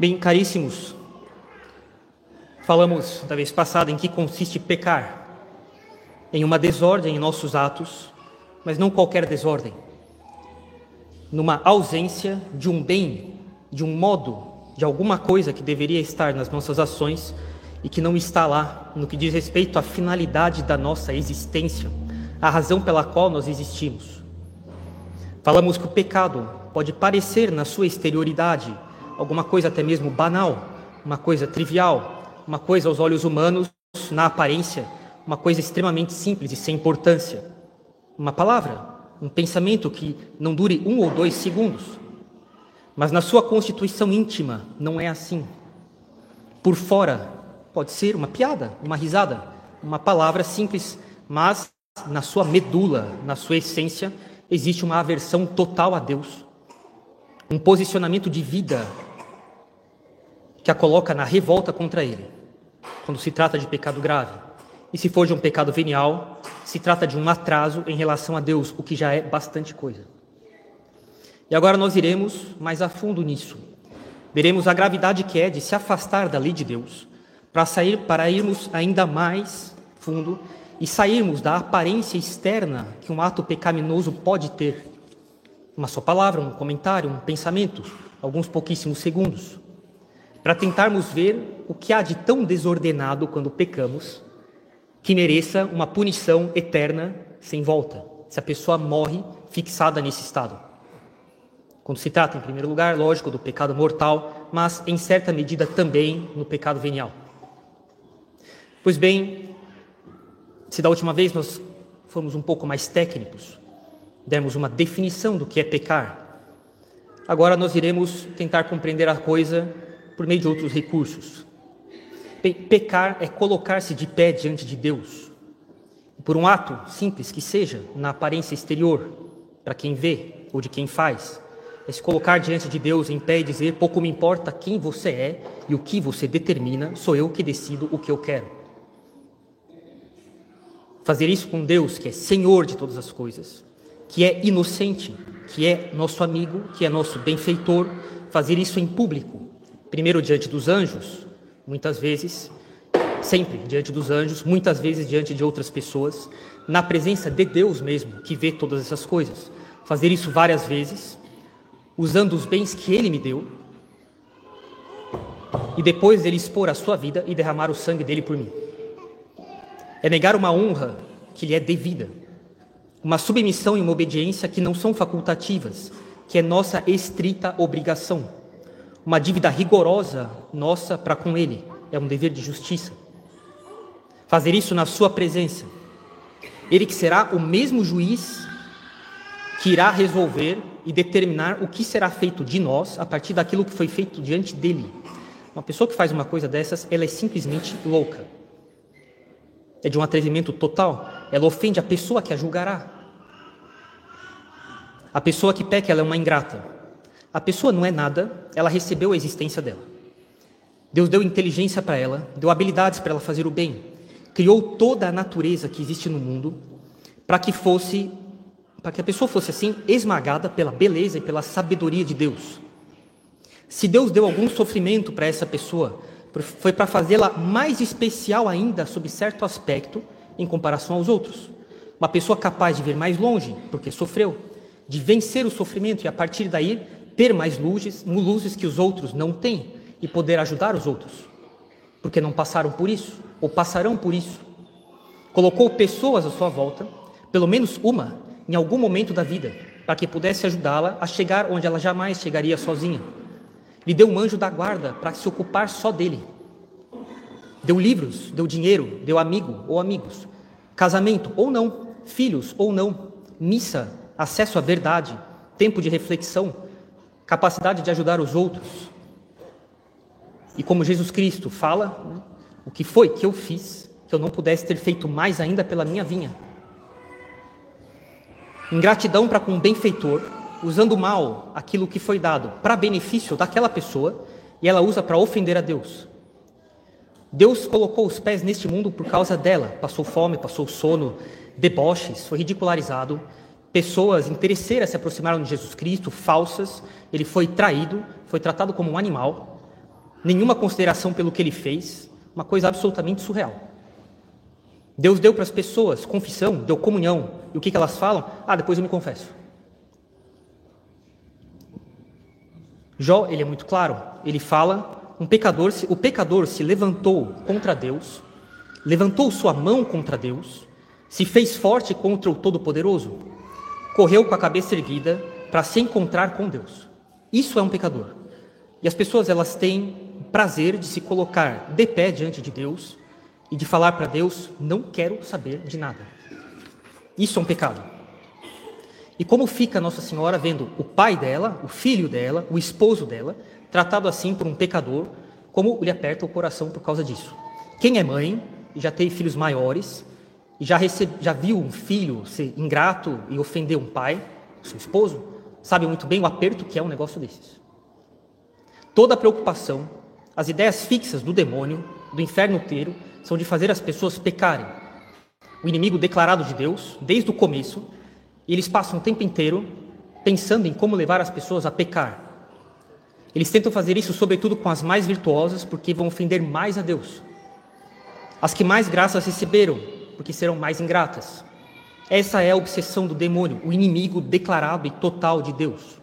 Bem, caríssimos, falamos da vez passada em que consiste pecar. Em uma desordem em nossos atos, mas não qualquer desordem. Numa ausência de um bem, de um modo, de alguma coisa que deveria estar nas nossas ações e que não está lá no que diz respeito à finalidade da nossa existência, a razão pela qual nós existimos. Falamos que o pecado pode parecer na sua exterioridade alguma coisa até mesmo banal, uma coisa trivial, uma coisa aos olhos humanos, na aparência, uma coisa extremamente simples e sem importância. Uma palavra, um pensamento que não dure um ou dois segundos. Mas na sua constituição íntima não é assim. Por fora pode ser uma piada, uma risada, uma palavra simples, mas na sua medula, na sua essência, existe uma aversão total a Deus, um posicionamento de vida que a coloca na revolta contra Ele, quando se trata de pecado grave. E se for de um pecado venial, se trata de um atraso em relação a Deus, o que já é bastante coisa. E agora nós iremos mais a fundo nisso. Veremos a gravidade que é de se afastar da lei de Deus, para sair para irmos ainda mais fundo e sairmos da aparência externa que um ato pecaminoso pode ter. Uma só palavra, um comentário, um pensamento, alguns pouquíssimos segundos para tentarmos ver o que há de tão desordenado quando pecamos que mereça uma punição eterna sem volta, se a pessoa morre fixada nesse estado. Quando se trata, em primeiro lugar, lógico, do pecado mortal, mas em certa medida também no pecado venial. Pois bem, se da última vez nós fomos um pouco mais técnicos, demos uma definição do que é pecar, agora nós iremos tentar compreender a coisa por meio de outros recursos. Pe pecar é colocar-se de pé diante de Deus. Por um ato simples que seja, na aparência exterior, para quem vê ou de quem faz, é se colocar diante de Deus em pé e dizer: pouco me importa quem você é e o que você determina, sou eu que decido o que eu quero. Fazer isso com Deus, que é Senhor de todas as coisas, que é inocente, que é nosso amigo, que é nosso benfeitor, fazer isso em público, Primeiro diante dos anjos, muitas vezes, sempre diante dos anjos, muitas vezes diante de outras pessoas, na presença de Deus mesmo, que vê todas essas coisas. Fazer isso várias vezes, usando os bens que Ele me deu, e depois ele expor a sua vida e derramar o sangue dele por mim. É negar uma honra que lhe é devida, uma submissão e uma obediência que não são facultativas, que é nossa estrita obrigação uma dívida rigorosa nossa para com Ele, é um dever de justiça. Fazer isso na Sua presença. Ele que será o mesmo juiz que irá resolver e determinar o que será feito de nós a partir daquilo que foi feito diante dele. Uma pessoa que faz uma coisa dessas, ela é simplesmente louca. É de um atrevimento total. Ela ofende a pessoa que a julgará. A pessoa que peca, ela é uma ingrata. A pessoa não é nada, ela recebeu a existência dela. Deus deu inteligência para ela, deu habilidades para ela fazer o bem, criou toda a natureza que existe no mundo para que fosse, para que a pessoa fosse assim esmagada pela beleza e pela sabedoria de Deus. Se Deus deu algum sofrimento para essa pessoa, foi para fazê-la mais especial ainda sob certo aspecto em comparação aos outros. Uma pessoa capaz de ver mais longe, porque sofreu, de vencer o sofrimento e a partir daí ter mais luzes, luzes que os outros não têm e poder ajudar os outros, porque não passaram por isso ou passarão por isso. Colocou pessoas à sua volta, pelo menos uma, em algum momento da vida, para que pudesse ajudá-la a chegar onde ela jamais chegaria sozinha. Lhe deu um anjo da guarda para se ocupar só dele. Deu livros, deu dinheiro, deu amigo ou amigos, casamento ou não, filhos ou não, missa, acesso à verdade, tempo de reflexão, capacidade de ajudar os outros. E como Jesus Cristo fala, né, o que foi que eu fiz que eu não pudesse ter feito mais ainda pela minha vinha? Ingratidão para com o benfeitor, usando mal aquilo que foi dado para benefício daquela pessoa e ela usa para ofender a Deus. Deus colocou os pés neste mundo por causa dela, passou fome, passou sono, deboches, foi ridicularizado, pessoas interesseiras se aproximaram de Jesus Cristo, falsas, ele foi traído, foi tratado como um animal, nenhuma consideração pelo que ele fez, uma coisa absolutamente surreal. Deus deu para as pessoas confissão, deu comunhão, e o que, que elas falam? Ah, depois eu me confesso. Jó, ele é muito claro, ele fala, um pecador, o pecador se levantou contra Deus, levantou sua mão contra Deus, se fez forte contra o Todo-Poderoso, correu com a cabeça erguida para se encontrar com Deus. Isso é um pecador. E as pessoas elas têm prazer de se colocar de pé diante de Deus e de falar para Deus: não quero saber de nada. Isso é um pecado. E como fica Nossa Senhora vendo o pai dela, o filho dela, o esposo dela, tratado assim por um pecador, como lhe aperta o coração por causa disso? Quem é mãe e já teve filhos maiores, e já, recebe, já viu um filho ser ingrato e ofender um pai, seu esposo, sabe muito bem o aperto que é um negócio desses. Toda a preocupação, as ideias fixas do demônio, do inferno inteiro, são de fazer as pessoas pecarem. O inimigo declarado de Deus, desde o começo, e eles passam o tempo inteiro pensando em como levar as pessoas a pecar. Eles tentam fazer isso, sobretudo, com as mais virtuosas, porque vão ofender mais a Deus. As que mais graças receberam, porque serão mais ingratas. Essa é a obsessão do demônio, o inimigo declarado e total de Deus.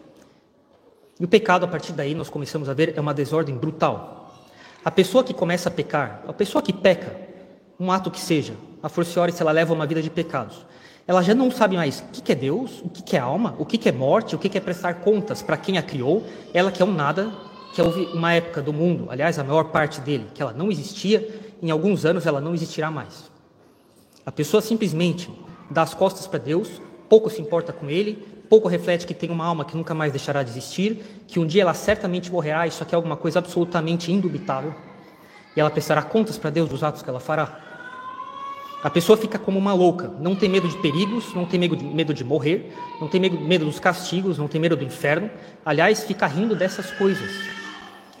E o pecado, a partir daí, nós começamos a ver, é uma desordem brutal. A pessoa que começa a pecar, a pessoa que peca, um ato que seja, a forciore se ela leva uma vida de pecados, ela já não sabe mais o que é Deus, o que é alma, o que é morte, o que é prestar contas para quem a criou, ela que é um nada, que houve uma época do mundo, aliás, a maior parte dele, que ela não existia, em alguns anos ela não existirá mais. A pessoa simplesmente dá as costas para Deus, pouco se importa com ele, pouco reflete que tem uma alma que nunca mais deixará de existir, que um dia ela certamente morrerá, isso aqui é alguma coisa absolutamente indubitável, e ela prestará contas para Deus dos atos que ela fará. A pessoa fica como uma louca, não tem medo de perigos, não tem medo de, morrer, não tem medo dos castigos, não tem medo do inferno, aliás, fica rindo dessas coisas.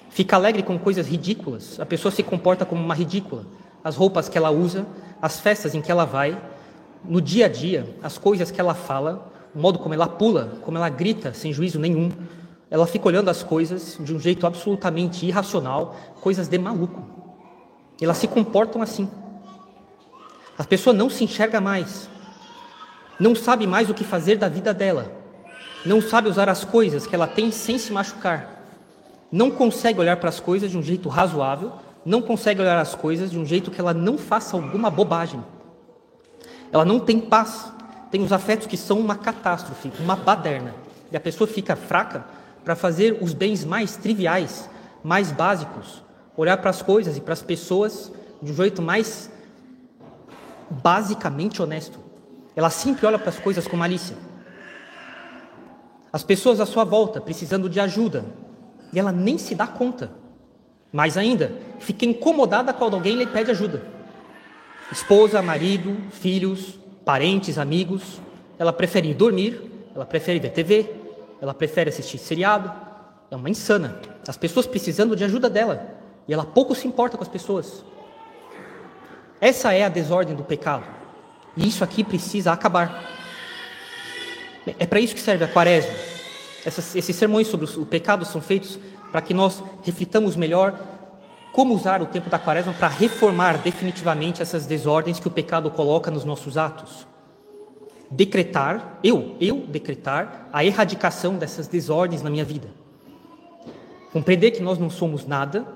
Fica alegre com coisas ridículas, a pessoa se comporta como uma ridícula. As roupas que ela usa, as festas em que ela vai, no dia a dia, as coisas que ela fala, o modo como ela pula, como ela grita sem juízo nenhum. Ela fica olhando as coisas de um jeito absolutamente irracional, coisas de maluco. Elas se comportam assim. A pessoa não se enxerga mais, não sabe mais o que fazer da vida dela, não sabe usar as coisas que ela tem sem se machucar, não consegue olhar para as coisas de um jeito razoável, não consegue olhar as coisas de um jeito que ela não faça alguma bobagem. Ela não tem paz, tem os afetos que são uma catástrofe, uma baderna. E a pessoa fica fraca para fazer os bens mais triviais, mais básicos, olhar para as coisas e para as pessoas de um jeito mais basicamente honesto. Ela sempre olha para as coisas com malícia. As pessoas à sua volta precisando de ajuda e ela nem se dá conta. Mais ainda, fica incomodada quando alguém lhe pede ajuda. Esposa, marido, filhos, parentes, amigos, ela prefere dormir, ela prefere ver TV, ela prefere assistir seriado. É uma insana. As pessoas precisando de ajuda dela e ela pouco se importa com as pessoas. Essa é a desordem do pecado. E isso aqui precisa acabar. É para isso que serve a quaresma. Essas, esses sermões sobre o pecado são feitos para que nós reflitamos melhor como usar o tempo da quaresma para reformar definitivamente essas desordens que o pecado coloca nos nossos atos. Decretar, eu, eu decretar a erradicação dessas desordens na minha vida. Compreender que nós não somos nada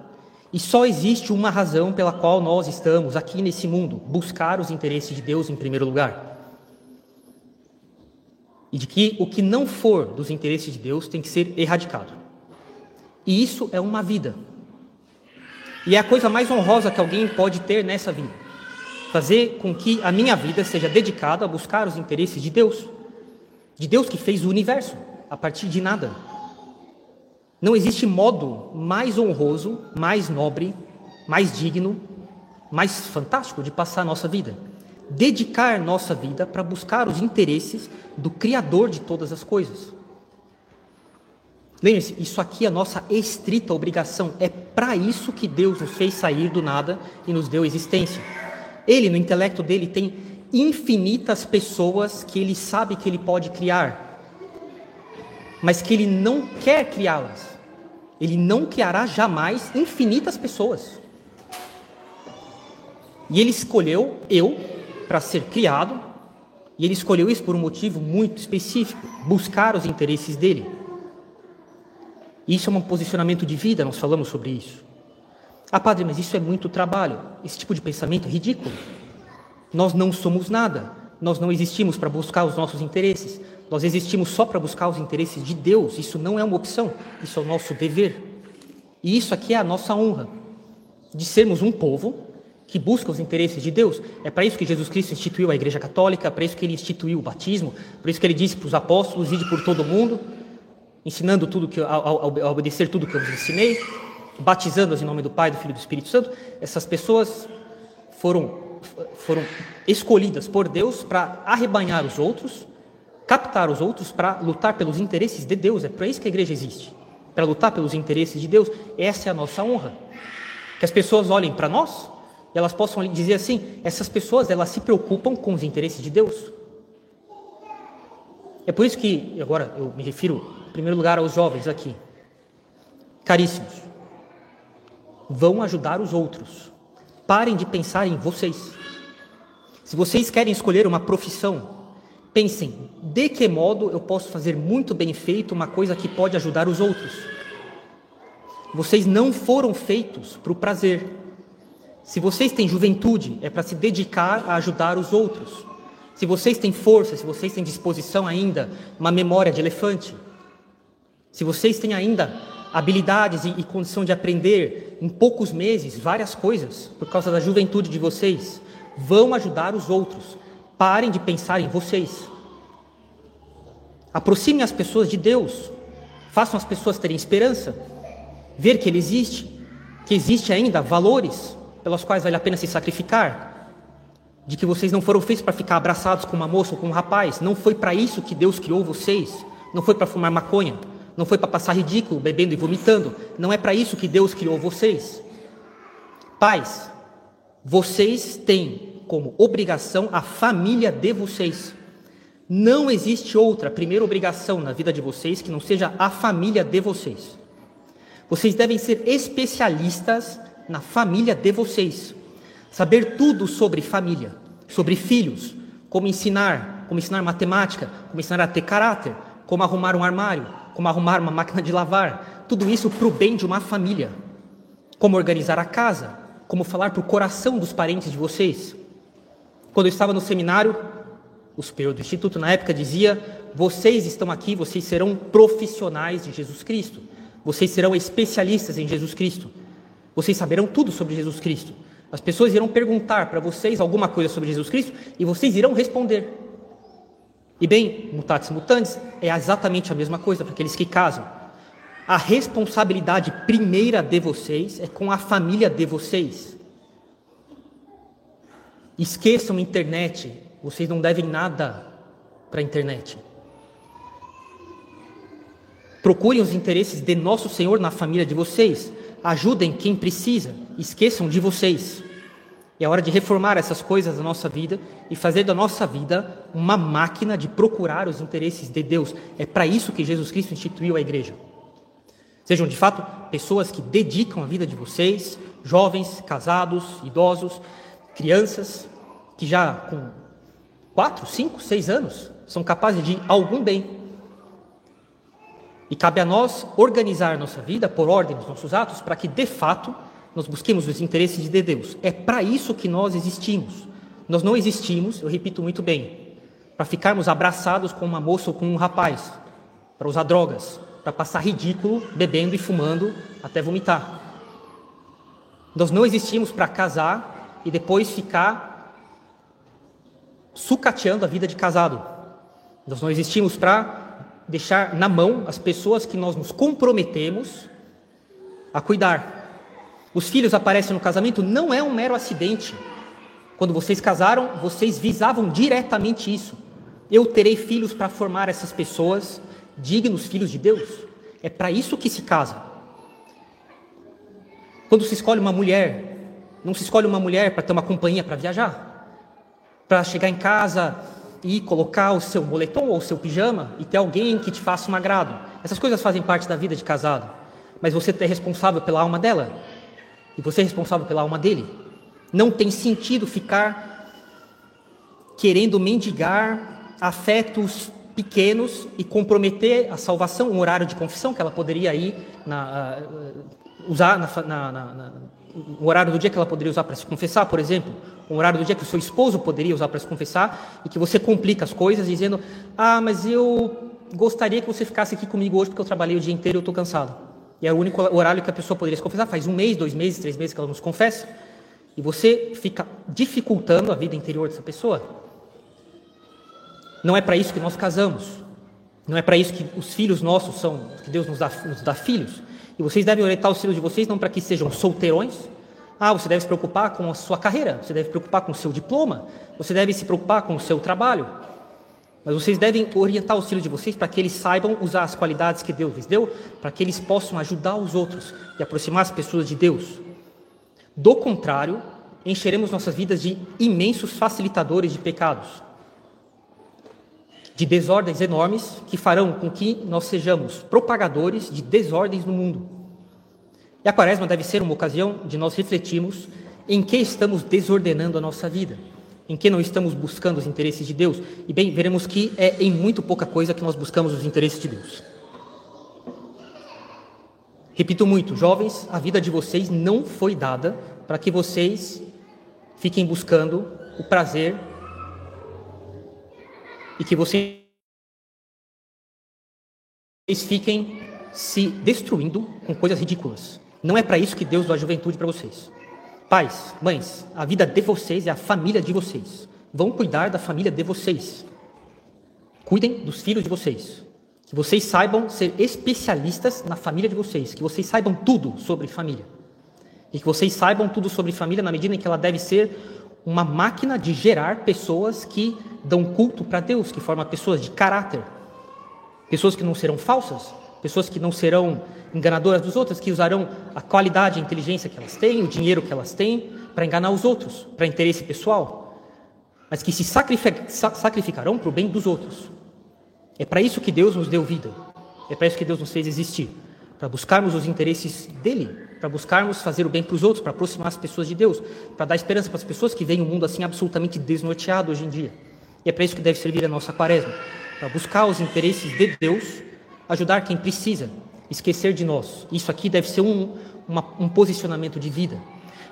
e só existe uma razão pela qual nós estamos aqui nesse mundo: buscar os interesses de Deus em primeiro lugar. E de que o que não for dos interesses de Deus tem que ser erradicado. E isso é uma vida, e é a coisa mais honrosa que alguém pode ter nessa vida. Fazer com que a minha vida seja dedicada a buscar os interesses de Deus. De Deus que fez o universo a partir de nada. Não existe modo mais honroso, mais nobre, mais digno, mais fantástico de passar a nossa vida. Dedicar nossa vida para buscar os interesses do Criador de todas as coisas. Lembre-se, isso aqui é a nossa estrita obrigação. É para isso que Deus nos fez sair do nada e nos deu existência. Ele, no intelecto dele, tem infinitas pessoas que ele sabe que ele pode criar, mas que ele não quer criá-las. Ele não criará jamais infinitas pessoas. E ele escolheu eu para ser criado, e ele escolheu isso por um motivo muito específico: buscar os interesses dele. Isso é um posicionamento de vida, nós falamos sobre isso. Ah, padre, mas isso é muito trabalho. Esse tipo de pensamento é ridículo. Nós não somos nada. Nós não existimos para buscar os nossos interesses. Nós existimos só para buscar os interesses de Deus. Isso não é uma opção. Isso é o nosso dever. E isso aqui é a nossa honra de sermos um povo que busca os interesses de Deus. É para isso que Jesus Cristo instituiu a Igreja Católica, é para isso que ele instituiu o batismo, por isso que ele disse para os apóstolos: ide por todo mundo, ensinando tudo que, a, obedecer tudo que eu vos ensinei, batizando-as em nome do Pai, do Filho e do Espírito Santo. Essas pessoas foram, foram escolhidas por Deus para arrebanhar os outros, captar os outros para lutar pelos interesses de Deus. É para isso que a igreja existe para lutar pelos interesses de Deus. Essa é a nossa honra. Que as pessoas olhem para nós e elas possam dizer assim: essas pessoas elas se preocupam com os interesses de Deus. É por isso que, agora eu me refiro, em primeiro lugar, aos jovens aqui. Caríssimos, vão ajudar os outros. Parem de pensar em vocês. Se vocês querem escolher uma profissão, pensem de que modo eu posso fazer muito bem feito uma coisa que pode ajudar os outros. Vocês não foram feitos para o prazer. Se vocês têm juventude, é para se dedicar a ajudar os outros. Se vocês têm força, se vocês têm disposição ainda, uma memória de elefante, se vocês têm ainda habilidades e, e condição de aprender em poucos meses várias coisas, por causa da juventude de vocês, vão ajudar os outros. Parem de pensar em vocês. Aproximem as pessoas de Deus. Façam as pessoas terem esperança. Ver que Ele existe. Que existe ainda valores pelos quais vale a pena se sacrificar. De que vocês não foram feitos para ficar abraçados com uma moça ou com um rapaz. Não foi para isso que Deus criou vocês. Não foi para fumar maconha. Não foi para passar ridículo, bebendo e vomitando. Não é para isso que Deus criou vocês. Pais, vocês têm como obrigação a família de vocês. Não existe outra primeira obrigação na vida de vocês que não seja a família de vocês. Vocês devem ser especialistas na família de vocês. Saber tudo sobre família, sobre filhos, como ensinar, como ensinar matemática, como ensinar a ter caráter, como arrumar um armário, como arrumar uma máquina de lavar, tudo isso para o bem de uma família. Como organizar a casa, como falar para o coração dos parentes de vocês, quando eu estava no seminário, o superior do instituto na época dizia: vocês estão aqui, vocês serão profissionais de Jesus Cristo, vocês serão especialistas em Jesus Cristo, vocês saberão tudo sobre Jesus Cristo. As pessoas irão perguntar para vocês alguma coisa sobre Jesus Cristo e vocês irão responder. E bem, mutatis mutandis, é exatamente a mesma coisa para aqueles que casam. A responsabilidade primeira de vocês é com a família de vocês. Esqueçam a internet, vocês não devem nada para a internet. Procurem os interesses de nosso Senhor na família de vocês. Ajudem quem precisa. Esqueçam de vocês. É hora de reformar essas coisas da nossa vida e fazer da nossa vida uma máquina de procurar os interesses de Deus. É para isso que Jesus Cristo instituiu a igreja. Sejam de fato pessoas que dedicam a vida de vocês, jovens, casados, idosos, crianças que já com quatro, cinco, seis anos são capazes de algum bem. E cabe a nós organizar nossa vida por ordem dos nossos atos para que de fato nós busquemos os interesses de Deus. É para isso que nós existimos. Nós não existimos, eu repito muito bem, para ficarmos abraçados com uma moça ou com um rapaz, para usar drogas, para passar ridículo bebendo e fumando até vomitar. Nós não existimos para casar e depois ficar sucateando a vida de casado. Nós não existimos para deixar na mão as pessoas que nós nos comprometemos a cuidar. Os filhos aparecem no casamento não é um mero acidente. Quando vocês casaram, vocês visavam diretamente isso. Eu terei filhos para formar essas pessoas dignos filhos de Deus. É para isso que se casa. Quando se escolhe uma mulher, não se escolhe uma mulher para ter uma companhia para viajar, para chegar em casa e colocar o seu moletom ou o seu pijama e ter alguém que te faça um agrado. Essas coisas fazem parte da vida de casado. mas você é responsável pela alma dela, e você é responsável pela alma dele. Não tem sentido ficar querendo mendigar afetos pequenos e comprometer a salvação, um horário de confissão que ela poderia ir na, uh, usar na, na, na, o horário do dia que ela poderia usar para se confessar, por exemplo, o horário do dia que o seu esposo poderia usar para se confessar e que você complica as coisas dizendo: ah, mas eu gostaria que você ficasse aqui comigo hoje porque eu trabalhei o dia inteiro e eu estou cansado. E é o único horário que a pessoa poderia se confessar. Faz um mês, dois meses, três meses que ela não se confessa. E você fica dificultando a vida interior dessa pessoa. Não é para isso que nós casamos. Não é para isso que os filhos nossos são, que Deus nos dá, nos dá filhos. E vocês devem orientar os filhos de vocês não para que sejam solteirões. Ah, você deve se preocupar com a sua carreira, você deve se preocupar com o seu diploma, você deve se preocupar com o seu trabalho. Mas vocês devem orientar os filhos de vocês para que eles saibam usar as qualidades que Deus lhes deu, para que eles possam ajudar os outros e aproximar as pessoas de Deus. Do contrário, encheremos nossas vidas de imensos facilitadores de pecados, de desordens enormes que farão com que nós sejamos propagadores de desordens no mundo. E a quaresma deve ser uma ocasião de nós refletirmos em que estamos desordenando a nossa vida em que não estamos buscando os interesses de Deus. E bem, veremos que é em muito pouca coisa que nós buscamos os interesses de Deus. Repito muito, jovens, a vida de vocês não foi dada para que vocês fiquem buscando o prazer e que vocês fiquem se destruindo com coisas ridículas. Não é para isso que Deus dá a juventude para vocês. Pais, mães, a vida de vocês é a família de vocês. Vão cuidar da família de vocês. Cuidem dos filhos de vocês. Que vocês saibam ser especialistas na família de vocês. Que vocês saibam tudo sobre família. E que vocês saibam tudo sobre família na medida em que ela deve ser uma máquina de gerar pessoas que dão culto para Deus, que formam pessoas de caráter. Pessoas que não serão falsas, pessoas que não serão enganadoras dos outros, que usarão a qualidade a inteligência que elas têm, o dinheiro que elas têm, para enganar os outros, para interesse pessoal, mas que se sacrificarão para o bem dos outros. É para isso que Deus nos deu vida, é para isso que Deus nos fez existir, para buscarmos os interesses dele, para buscarmos fazer o bem para os outros, para aproximar as pessoas de Deus, para dar esperança para as pessoas que veem um mundo assim absolutamente desnorteado hoje em dia. E é para isso que deve servir a nossa quaresma, para buscar os interesses de Deus ajudar quem precisa, esquecer de nós. Isso aqui deve ser um, uma, um posicionamento de vida.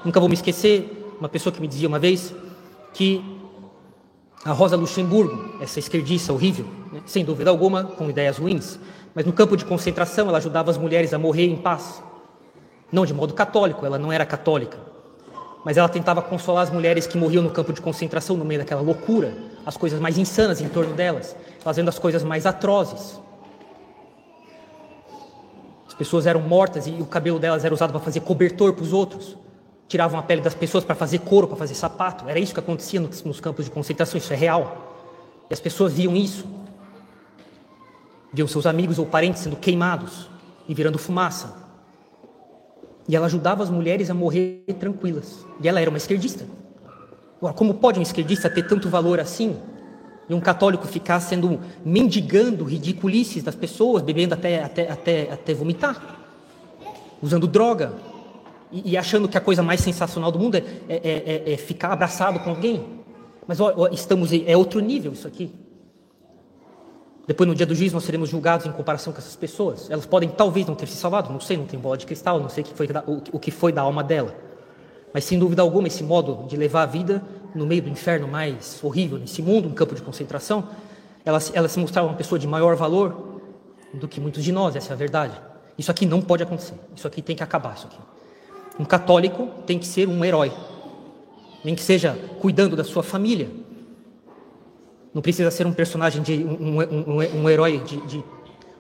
Nunca vou me esquecer, uma pessoa que me dizia uma vez que a Rosa Luxemburgo, essa esquerdista horrível, né, sem dúvida alguma, com ideias ruins, mas no campo de concentração ela ajudava as mulheres a morrer em paz. Não de modo católico, ela não era católica, mas ela tentava consolar as mulheres que morriam no campo de concentração no meio daquela loucura, as coisas mais insanas em torno delas, fazendo as coisas mais atrozes pessoas eram mortas e o cabelo delas era usado para fazer cobertor para os outros. Tiravam a pele das pessoas para fazer couro, para fazer sapato. Era isso que acontecia nos, campos de concentração, isso é real. E as pessoas viam isso. Viam seus amigos ou parentes sendo queimados e virando fumaça. E ela ajudava as mulheres a morrer tranquilas. E ela era uma esquerdista. Agora, como pode um esquerdista ter tanto valor assim? E um católico ficar sendo mendigando ridiculices das pessoas, bebendo até, até, até, até vomitar, usando droga e, e, achando que a coisa mais sensacional do mundo é, é, é, é ficar abraçado com alguém. Mas ó, estamos é outro nível isso aqui. Depois, no dia do juízo, nós seremos julgados em comparação com essas pessoas. Elas podem, talvez, não ter se salvado, não sei, não tem bola de cristal, não sei o que foi, o que foi da alma dela. Mas, sem dúvida alguma, esse modo de levar a vida no meio do inferno mais horrível, nesse mundo, um campo de concentração, ela, ela se mostrava uma pessoa de maior valor do que muitos de nós, essa é a verdade. Isso aqui não pode acontecer. Isso aqui tem que acabar. Isso aqui. Um católico tem que ser um herói, nem que seja cuidando da sua família. Não precisa ser um personagem de um, um, um, herói de, de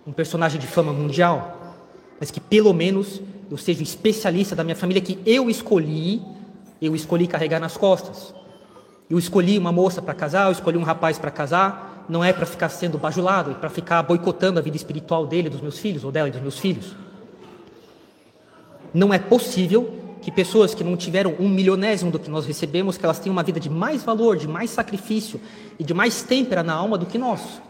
um personagem de fama mundial, mas que pelo menos eu seja um especialista da minha família que eu escolhi, eu escolhi carregar nas costas. Eu escolhi uma moça para casar, eu escolhi um rapaz para casar, não é para ficar sendo bajulado, é para ficar boicotando a vida espiritual dele, dos meus filhos, ou dela e dos meus filhos. Não é possível que pessoas que não tiveram um milionésimo do que nós recebemos, que elas tenham uma vida de mais valor, de mais sacrifício e de mais têmpera na alma do que nós.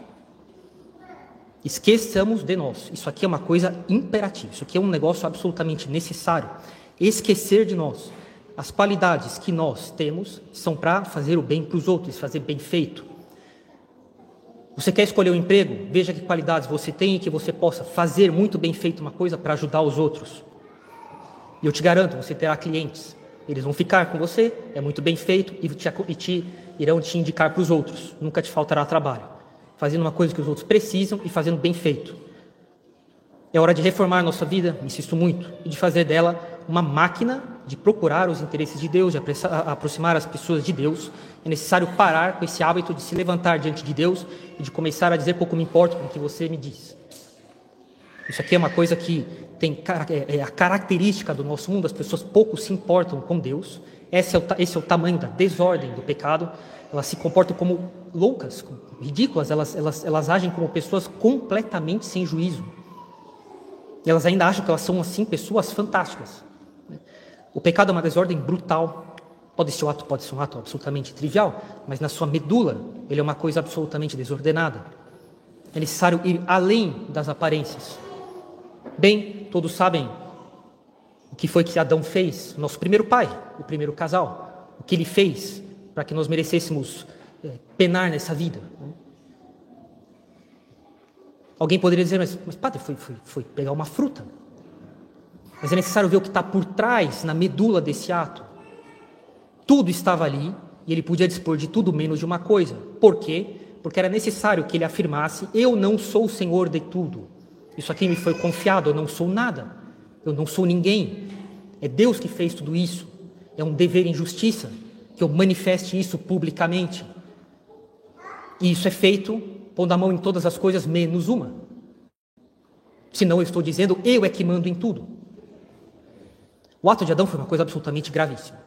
Esqueçamos de nós. Isso aqui é uma coisa imperativa. Isso aqui é um negócio absolutamente necessário. Esquecer de nós. As qualidades que nós temos são para fazer o bem para os outros, fazer bem feito. Você quer escolher um emprego? Veja que qualidades você tem e que você possa fazer muito bem feito uma coisa para ajudar os outros. E eu te garanto, você terá clientes. Eles vão ficar com você, é muito bem feito e te, e te irão te indicar para os outros. Nunca te faltará trabalho. Fazendo uma coisa que os outros precisam e fazendo bem feito. É hora de reformar nossa vida, insisto muito, e de fazer dela uma máquina de procurar os interesses de Deus, de aproximar as pessoas de Deus. É necessário parar com esse hábito de se levantar diante de Deus e de começar a dizer pouco me importa com o que você me diz. Isso aqui é uma coisa que tem é, é a característica do nosso mundo, as pessoas pouco se importam com Deus. Esse é o, esse é o tamanho da desordem do pecado. Elas se comportam como loucas, ridículas, elas, elas, elas agem como pessoas completamente sem juízo. E elas ainda acham que elas são, assim, pessoas fantásticas. O pecado é uma desordem brutal. Pode ser, um ato, pode ser um ato absolutamente trivial, mas na sua medula ele é uma coisa absolutamente desordenada. É necessário ir além das aparências. Bem, todos sabem o que foi que Adão fez, nosso primeiro pai, o primeiro casal, o que ele fez para que nós merecêssemos é, penar nessa vida. Alguém poderia dizer, mas, mas padre, foi, foi, foi pegar uma fruta. Mas é necessário ver o que está por trás, na medula desse ato. Tudo estava ali e ele podia dispor de tudo menos de uma coisa. Por quê? Porque era necessário que ele afirmasse: Eu não sou o senhor de tudo. Isso aqui me foi confiado, eu não sou nada, eu não sou ninguém. É Deus que fez tudo isso. É um dever em justiça que eu manifeste isso publicamente. E isso é feito pondo a mão em todas as coisas menos uma. Senão eu estou dizendo, eu é que mando em tudo. O ato de Adão foi uma coisa absolutamente gravíssima.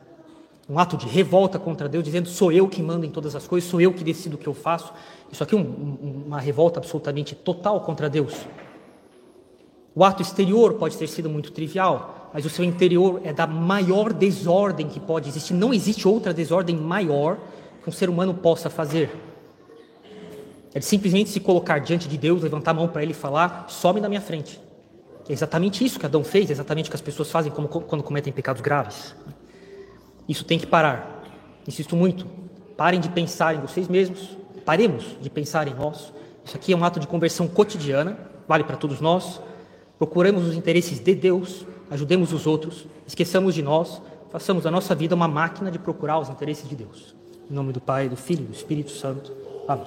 Um ato de revolta contra Deus, dizendo, sou eu que mando em todas as coisas, sou eu que decido o que eu faço. Isso aqui é um, uma revolta absolutamente total contra Deus. O ato exterior pode ter sido muito trivial, mas o seu interior é da maior desordem que pode existir. Não existe outra desordem maior que um ser humano possa fazer. É de simplesmente se colocar diante de Deus, levantar a mão para Ele e falar: some da minha frente. É exatamente isso que Adão fez, é exatamente o que as pessoas fazem quando cometem pecados graves. Isso tem que parar. Insisto muito. Parem de pensar em vocês mesmos, paremos de pensar em nós. Isso aqui é um ato de conversão cotidiana, vale para todos nós. Procuremos os interesses de Deus, ajudemos os outros, esqueçamos de nós, façamos da nossa vida uma máquina de procurar os interesses de Deus. Em nome do Pai, do Filho e do Espírito Santo. Amém.